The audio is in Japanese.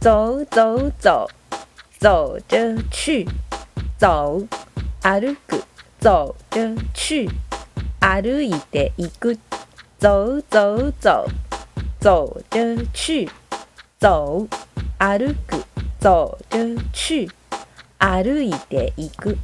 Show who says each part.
Speaker 1: 走走走，走着去，走歩く走着去，歩いていく，走走走，走着去，走歩く走着去，歩いていく。